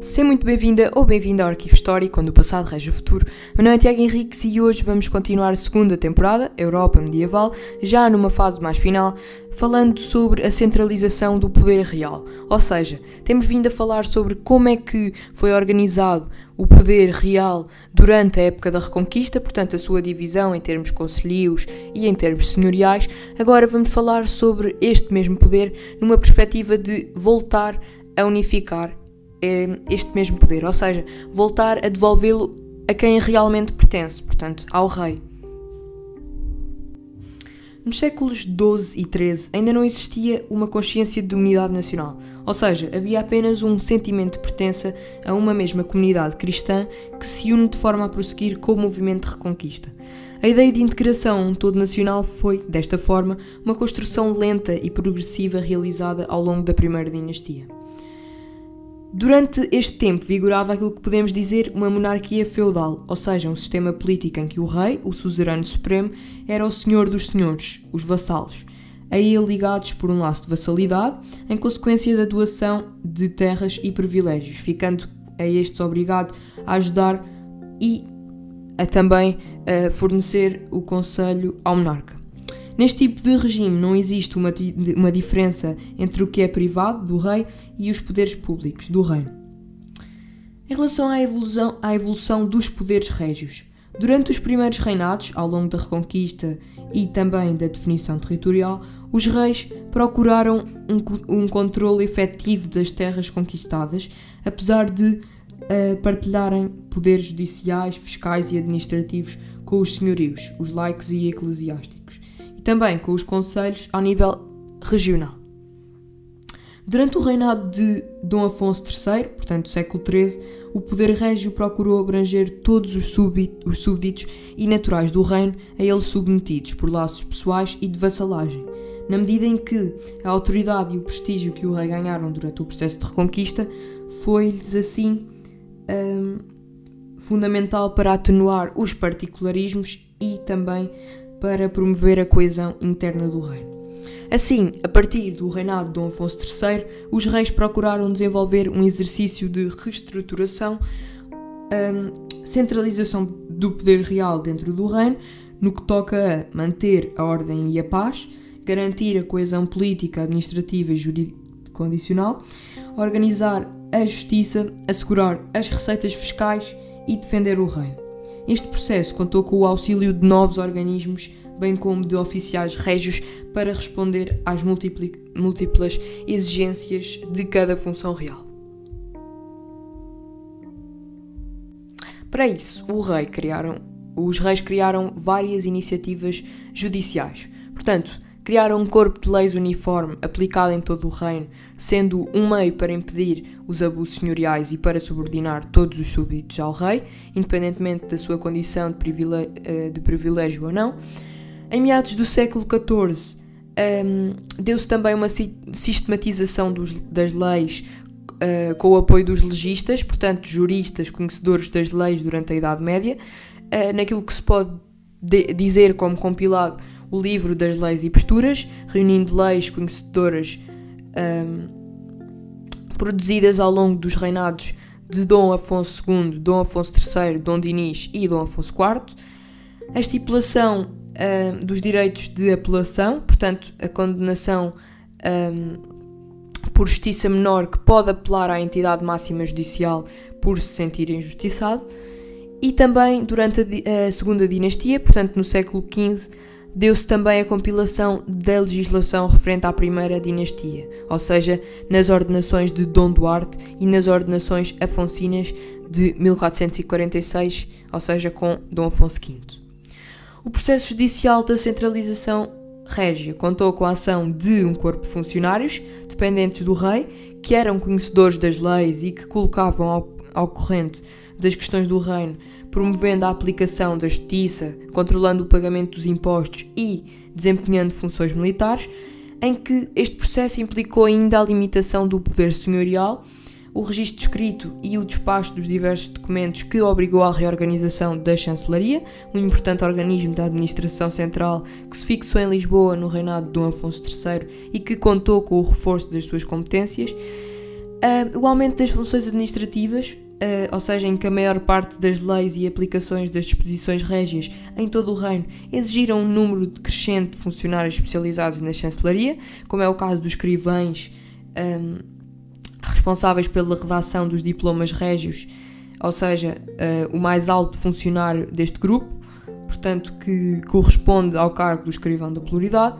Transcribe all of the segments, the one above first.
Seja muito bem-vinda ou bem-vindo ao Arquivo Histórico, onde o passado rege o futuro. Meu nome é Tiago Henriques e hoje vamos continuar a segunda temporada, Europa Medieval, já numa fase mais final, falando sobre a centralização do poder real. Ou seja, temos vindo a falar sobre como é que foi organizado o poder real durante a época da Reconquista, portanto, a sua divisão em termos conselhos e em termos senhoriais. Agora vamos falar sobre este mesmo poder numa perspectiva de voltar a unificar este mesmo poder, ou seja, voltar a devolvê-lo a quem realmente pertence, portanto, ao rei. Nos séculos XII e XIII ainda não existia uma consciência de unidade nacional, ou seja, havia apenas um sentimento de pertença a uma mesma comunidade cristã que se une de forma a prosseguir com o movimento de reconquista. A ideia de integração um todo nacional foi, desta forma, uma construção lenta e progressiva realizada ao longo da primeira dinastia. Durante este tempo vigorava aquilo que podemos dizer uma monarquia feudal, ou seja, um sistema político em que o rei, o suzerano supremo, era o senhor dos senhores, os vassalos, a ele ligados por um laço de vassalidade, em consequência da doação de terras e privilégios, ficando a estes obrigado a ajudar e a também a fornecer o conselho ao monarca. Neste tipo de regime não existe uma, uma diferença entre o que é privado do rei e os poderes públicos do reino. Em relação à evolução, à evolução dos poderes régios, durante os primeiros reinados, ao longo da Reconquista e também da definição territorial, os reis procuraram um, um controle efetivo das terras conquistadas, apesar de uh, partilharem poderes judiciais, fiscais e administrativos com os senhorios, os laicos e eclesiásticos e também com os conselhos ao nível regional. Durante o reinado de Dom Afonso III, portanto século XIII, o poder régio procurou abranger todos os, os súbditos e naturais do reino a ele submetidos por laços pessoais e de vassalagem, na medida em que a autoridade e o prestígio que o rei ganharam durante o processo de reconquista foi-lhes assim um, fundamental para atenuar os particularismos e também para promover a coesão interna do reino. Assim, a partir do reinado de Dom Afonso III, os reis procuraram desenvolver um exercício de reestruturação, um, centralização do poder real dentro do reino, no que toca a manter a ordem e a paz, garantir a coesão política, administrativa e jurídico-condicional, organizar a justiça, assegurar as receitas fiscais e defender o reino. Este processo contou com o auxílio de novos organismos, bem como de oficiais régios, para responder às múltiplas exigências de cada função real. Para isso, rei criaram, os reis criaram várias iniciativas judiciais. Portanto, criaram um corpo de leis uniforme aplicado em todo o reino, sendo um meio para impedir os abusos senhoriais e para subordinar todos os súbditos ao rei, independentemente da sua condição de eh, de privilégio ou não. Em meados do século XIV, um, ehm, deu-se também uma sistematização dos, das leis uh, com o apoio dos legistas, portanto, juristas conhecedores das leis durante a Idade Média, uh, naquilo que se pode dizer como compilado o livro das leis e posturas, reunindo leis conhecedoras um, produzidas ao longo dos reinados de Dom Afonso II, Dom Afonso III, Dom Dinis e Dom Afonso IV, a estipulação um, dos direitos de apelação, portanto, a condenação um, por justiça menor que pode apelar à entidade máxima judicial por se sentir injustiçado, e também durante a, a segunda dinastia, portanto, no século XV, deu-se também a compilação da legislação referente à primeira dinastia, ou seja, nas ordenações de Dom Duarte e nas ordenações afonsinas de 1446, ou seja, com Dom Afonso V. O processo judicial da centralização régia contou com a ação de um corpo de funcionários dependentes do rei, que eram conhecedores das leis e que colocavam ao, ao corrente das questões do reino promovendo a aplicação da justiça, controlando o pagamento dos impostos e desempenhando funções militares, em que este processo implicou ainda a limitação do poder senhorial, o registro escrito e o despacho dos diversos documentos que obrigou à reorganização da chancelaria, um importante organismo da administração central que se fixou em Lisboa no reinado de Dom Afonso III e que contou com o reforço das suas competências, Uh, o aumento das funções administrativas, uh, ou seja, em que a maior parte das leis e aplicações das disposições régias em todo o reino exigiram um número crescente de funcionários especializados na chancelaria, como é o caso dos escrivães um, responsáveis pela redação dos diplomas régios, ou seja, uh, o mais alto funcionário deste grupo, portanto, que corresponde ao cargo do escrivão da pluralidade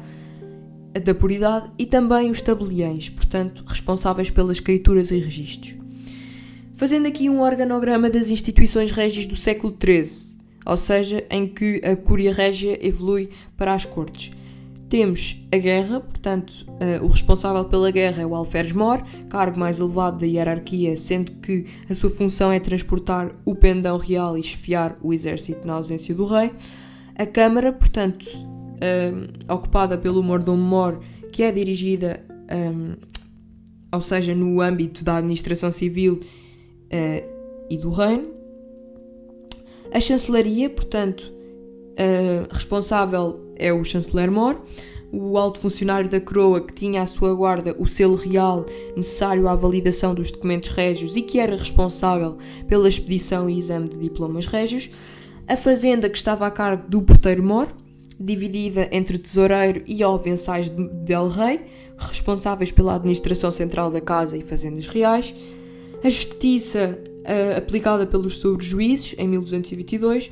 da puridade e também os tabeliães, portanto, responsáveis pelas escrituras e registros. Fazendo aqui um organograma das instituições régias do século XIII, ou seja, em que a Cúria Régia evolui para as cortes. Temos a guerra, portanto, uh, o responsável pela guerra é o alferes mor, cargo mais elevado da hierarquia, sendo que a sua função é transportar o pendão real e esfiar o exército na ausência do rei. A Câmara, portanto, uh, ocupada pelo mordomo mor, que é dirigida, um, ou seja, no âmbito da administração civil uh, e do reino. A chancelaria, portanto, uh, responsável é o chanceler mor, o alto funcionário da coroa que tinha à sua guarda o selo real necessário à validação dos documentos régios e que era responsável pela expedição e exame de diplomas régios, a fazenda que estava a cargo do porteiro mor, dividida entre tesoureiro e alvençais del rei, responsáveis pela administração central da casa e fazendas reais, a justiça uh, aplicada pelos sobrejuízes em 1222,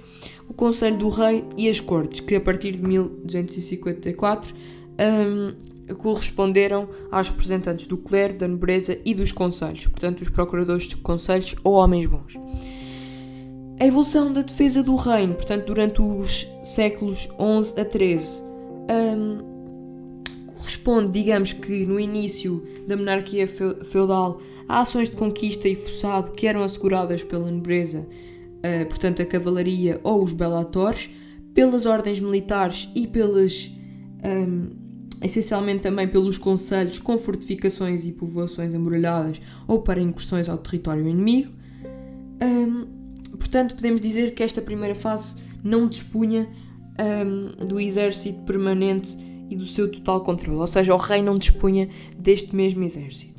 o Conselho do Rei e as Cortes, que a partir de 1254 um, corresponderam aos representantes do clero, da nobreza e dos conselhos, portanto, os procuradores dos conselhos ou homens bons. A evolução da defesa do reino, portanto, durante os séculos XI a XIII, um, corresponde, digamos que no início da monarquia feudal, a ações de conquista e fossado que eram asseguradas pela nobreza, uh, portanto, a cavalaria ou os belatores, pelas ordens militares e pelas. Um, essencialmente também pelos conselhos com fortificações e povoações amuralhadas ou para incursões ao território inimigo. Um, Portanto, podemos dizer que esta primeira fase não dispunha um, do exército permanente e do seu total controle, ou seja, o rei não dispunha deste mesmo exército.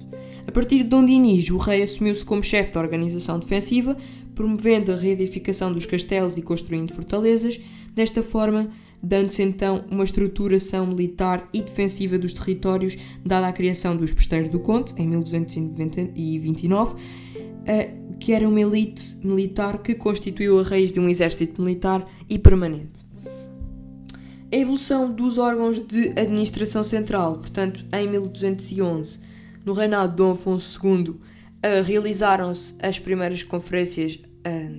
A partir de Dom Dinis, o rei assumiu-se como chefe da organização defensiva, promovendo a reedificação dos castelos e construindo fortalezas, desta forma dando-se então uma estruturação militar e defensiva dos territórios, dada a criação dos Posteiros do Conte, em 1229, que era uma elite militar que constituiu a raiz de um exército militar e permanente. A evolução dos órgãos de administração central, portanto, em 1211, no reinado de Dom Afonso II, realizaram-se as primeiras conferências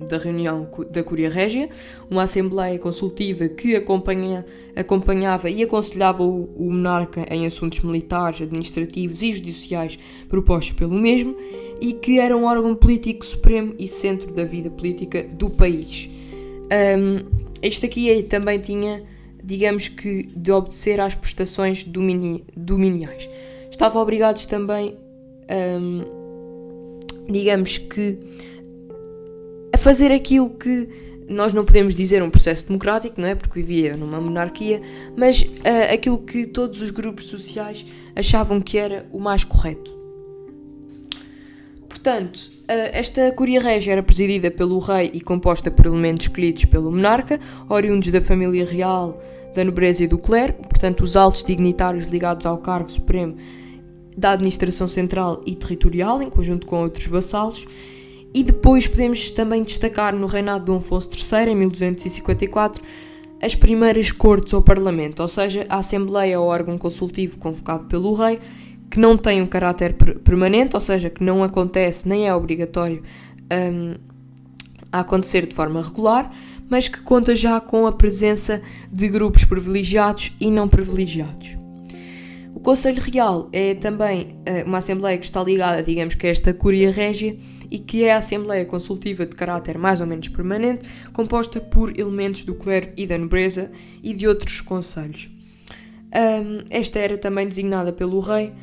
da reunião da Curia Régia, uma assembleia consultiva que acompanha, acompanhava e aconselhava o, o monarca em assuntos militares, administrativos e judiciais propostos pelo mesmo, e que era um órgão político supremo e centro da vida política do país. Um, este aqui também tinha, digamos que, de obedecer às prestações domini dominiais. Estavam obrigados também, um, digamos que, a fazer aquilo que nós não podemos dizer um processo democrático, não é? Porque vivia numa monarquia, mas uh, aquilo que todos os grupos sociais achavam que era o mais correto. Portanto, esta Curia Régia era presidida pelo rei e composta por elementos escolhidos pelo monarca, oriundos da família real, da nobreza e do clero, portanto, os altos dignitários ligados ao cargo supremo da administração central e territorial, em conjunto com outros vassalos. E depois podemos também destacar no reinado de Afonso III, em 1254, as primeiras cortes ou parlamento, ou seja, a Assembleia ou órgão consultivo convocado pelo rei que não tem um caráter permanente, ou seja, que não acontece nem é obrigatório um, a acontecer de forma regular, mas que conta já com a presença de grupos privilegiados e não privilegiados. O Conselho Real é também uh, uma Assembleia que está ligada, digamos que a esta Curia Régia, e que é a Assembleia Consultiva de caráter mais ou menos permanente, composta por elementos do clero e da nobreza e de outros conselhos. Um, esta era também designada pelo rei,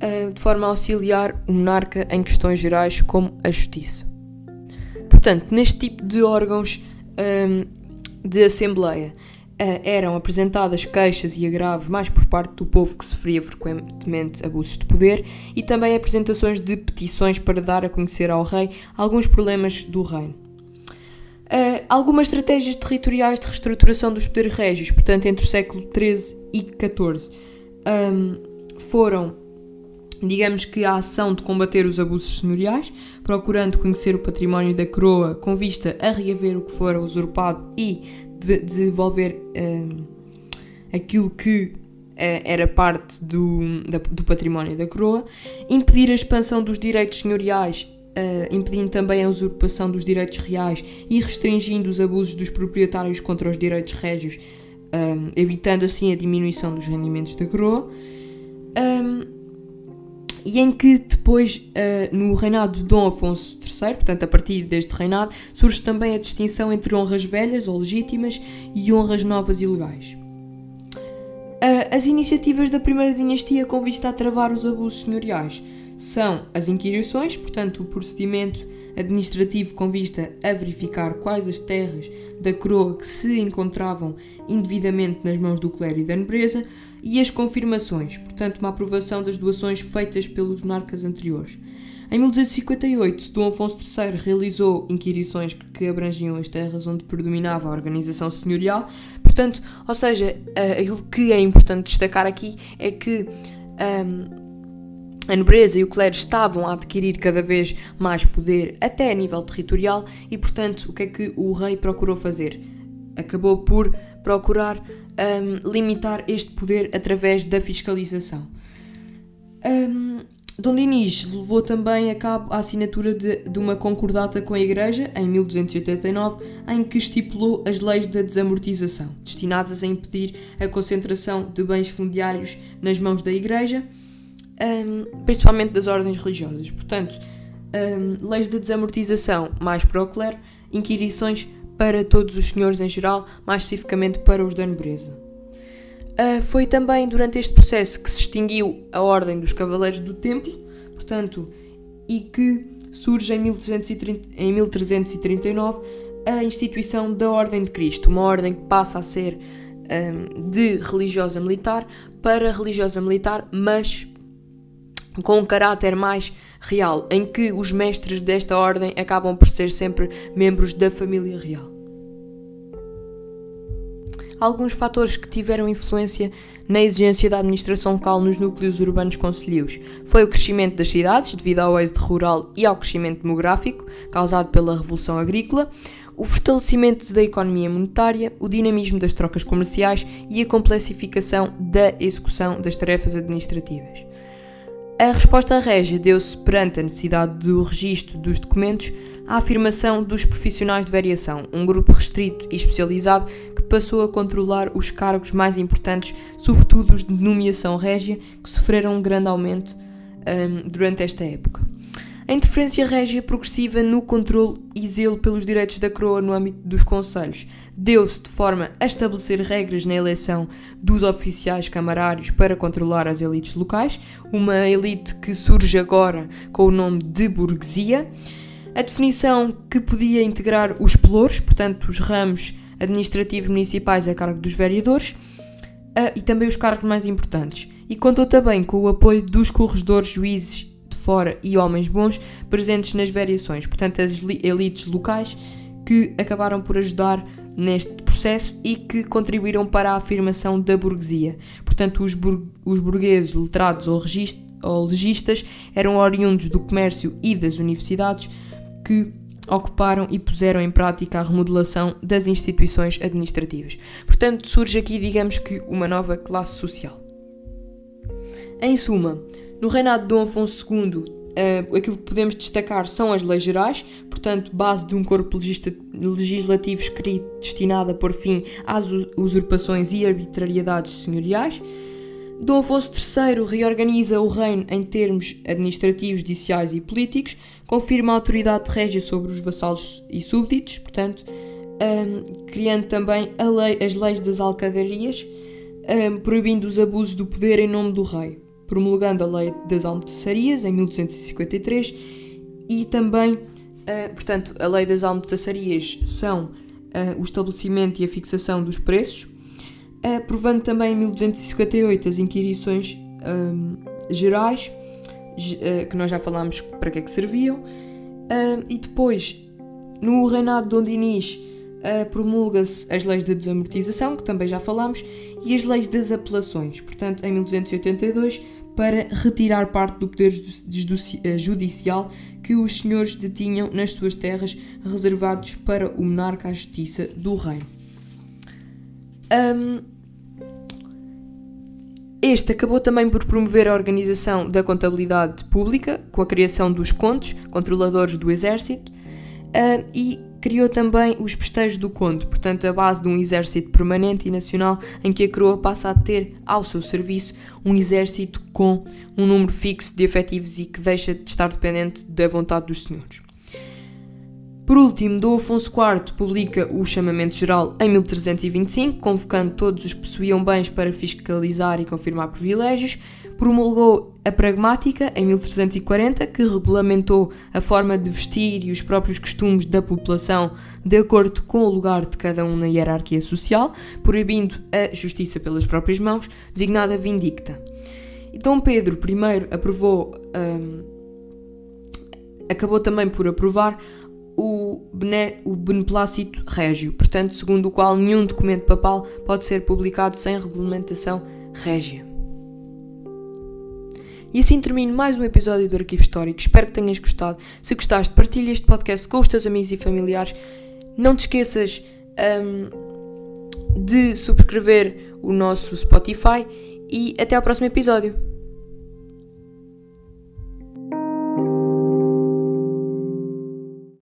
eh, de forma a auxiliar o monarca em questões gerais como a justiça. Portanto, neste tipo de órgãos um, de Assembleia, eram apresentadas queixas e agravos mais por parte do povo que sofria frequentemente abusos de poder e também apresentações de petições para dar a conhecer ao rei alguns problemas do reino. Uh, algumas estratégias territoriais de reestruturação dos poderes régios, portanto, entre o século XIII e XIV, um, foram, digamos que, a ação de combater os abusos senhoriais, procurando conhecer o património da coroa com vista a reaver o que fora usurpado e de devolver um, aquilo que uh, era parte do, da, do património da coroa, impedir a expansão dos direitos senhoriais uh, impedindo também a usurpação dos direitos reais e restringindo os abusos dos proprietários contra os direitos régios, um, evitando assim a diminuição dos rendimentos da coroa. Um, e em que depois, uh, no reinado de Dom Afonso III, portanto a partir deste reinado, surge também a distinção entre honras velhas ou legítimas e honras novas e legais. Uh, as iniciativas da primeira dinastia com vista a travar os abusos senhoriais são as inquirições, portanto, o procedimento administrativo com vista a verificar quais as terras da coroa que se encontravam indevidamente nas mãos do clero e da nobreza, e as confirmações, portanto, uma aprovação das doações feitas pelos monarcas anteriores. Em 1258, Dom Afonso III realizou inquirições que abrangiam as terras onde predominava a organização senhorial. Portanto, ou seja, aquilo que é importante destacar aqui é que um, a nobreza e o clero estavam a adquirir cada vez mais poder, até a nível territorial, e portanto, o que é que o rei procurou fazer? Acabou por procurar um, limitar este poder através da fiscalização. Um, Dom Dinis levou também a cabo a assinatura de, de, uma concordata com a Igreja em 1289, em que estipulou as leis da desamortização, destinadas a impedir a concentração de bens fundiários nas mãos da Igreja um, principalmente das ordens religiosas. Portanto, um, leis de desamortização mais para o clero, inquirições para todos os senhores em geral, mais especificamente para os da nobreza. Uh, foi também durante este processo que se extinguiu a Ordem dos Cavaleiros do Templo, portanto, e que surge em, 1330, em 1339 a instituição da Ordem de Cristo, uma ordem que passa a ser um, de religiosa militar para religiosa militar, mas com um caráter mais real, em que os mestres desta ordem acabam por ser sempre membros da família real. Alguns fatores que tiveram influência na exigência da administração local nos núcleos urbanos concelhios foi o crescimento das cidades, devido ao êxito rural e ao crescimento demográfico causado pela Revolução Agrícola, o fortalecimento da economia monetária, o dinamismo das trocas comerciais e a complexificação da execução das tarefas administrativas. A resposta régia deu-se perante a necessidade do registro dos documentos à afirmação dos profissionais de variação, um grupo restrito e especializado que passou a controlar os cargos mais importantes, sobretudo os de nomeação régia, que sofreram um grande aumento um, durante esta época. A interferência régia progressiva no controle e zelo pelos direitos da coroa no âmbito dos conselhos deu-se de forma a estabelecer regras na eleição dos oficiais camarários para controlar as elites locais, uma elite que surge agora com o nome de burguesia, a definição que podia integrar os pelouros, portanto os ramos administrativos municipais a cargo dos vereadores, e também os cargos mais importantes, e contou também com o apoio dos corregedores, juízes fora e homens bons presentes nas variações, portanto, as elites locais que acabaram por ajudar neste processo e que contribuíram para a afirmação da burguesia. Portanto, os, bur os burgueses letrados ou, ou legistas eram oriundos do comércio e das universidades que ocuparam e puseram em prática a remodelação das instituições administrativas. Portanto, surge aqui, digamos que, uma nova classe social. Em suma, no reinado de Dom Afonso II, uh, eh, aquilo que podemos destacar são as leis gerais, portanto, base de um corpo legislativo escrito destinado a pôr fim às usurpações e arbitrariedades senhoriais. Dom Afonso III reorganiza o reino em termos administrativos, judiciais e políticos, confirma a autoridade régia sobre os vassalos e súbditos, portanto, um, criando também lei, as leis das alcadarias, um, proibindo os abusos do poder em nome do rei promulgando a Lei das Almotaçarias em 1253 e também, uh, portanto, a Lei das Almotaçarias são uh, o estabelecimento e a fixação dos preços aprovando também em 1258 as inquirições um, gerais, uh, que nós já falámos para que é que serviam, uh, e depois, no reinado de Dom Dinis, uh, promulga-se as leis de desamortização, que também já falámos, e as leis das apelações, portanto, em 1282, para retirar parte do poder judicial que os senhores detinham nas suas terras, reservados para o monarca à justiça do reino. Um, este acabou também por promover a organização da contabilidade pública, com a criação dos contos, controladores do exército, uh, e criou também os festejos do conto, portanto, a base de um exército permanente e nacional em que a coroa passa a ter ao seu serviço um exército com um número fixo de efetivos e que deixa de estar dependente da vontade dos senhores. Por último, Dom Afonso IV publica o Chamamento Geral em 1325, convocando todos os que possuíam bens para fiscalizar e confirmar privilégios. Promulgou a Pragmática em 1340, que regulamentou a forma de vestir e os próprios costumes da população de acordo com o lugar de cada um na hierarquia social, proibindo a justiça pelas próprias mãos, designada vindicta. E Dom Pedro I aprovou, um, acabou também por aprovar o, bene, o beneplácito régio, portanto, segundo o qual nenhum documento papal pode ser publicado sem regulamentação régia. E assim termino mais um episódio do Arquivo Histórico. Espero que tenhas gostado. Se gostaste, partilha este podcast com os teus amigos e familiares. Não te esqueças um, de subscrever o nosso Spotify e até ao próximo episódio.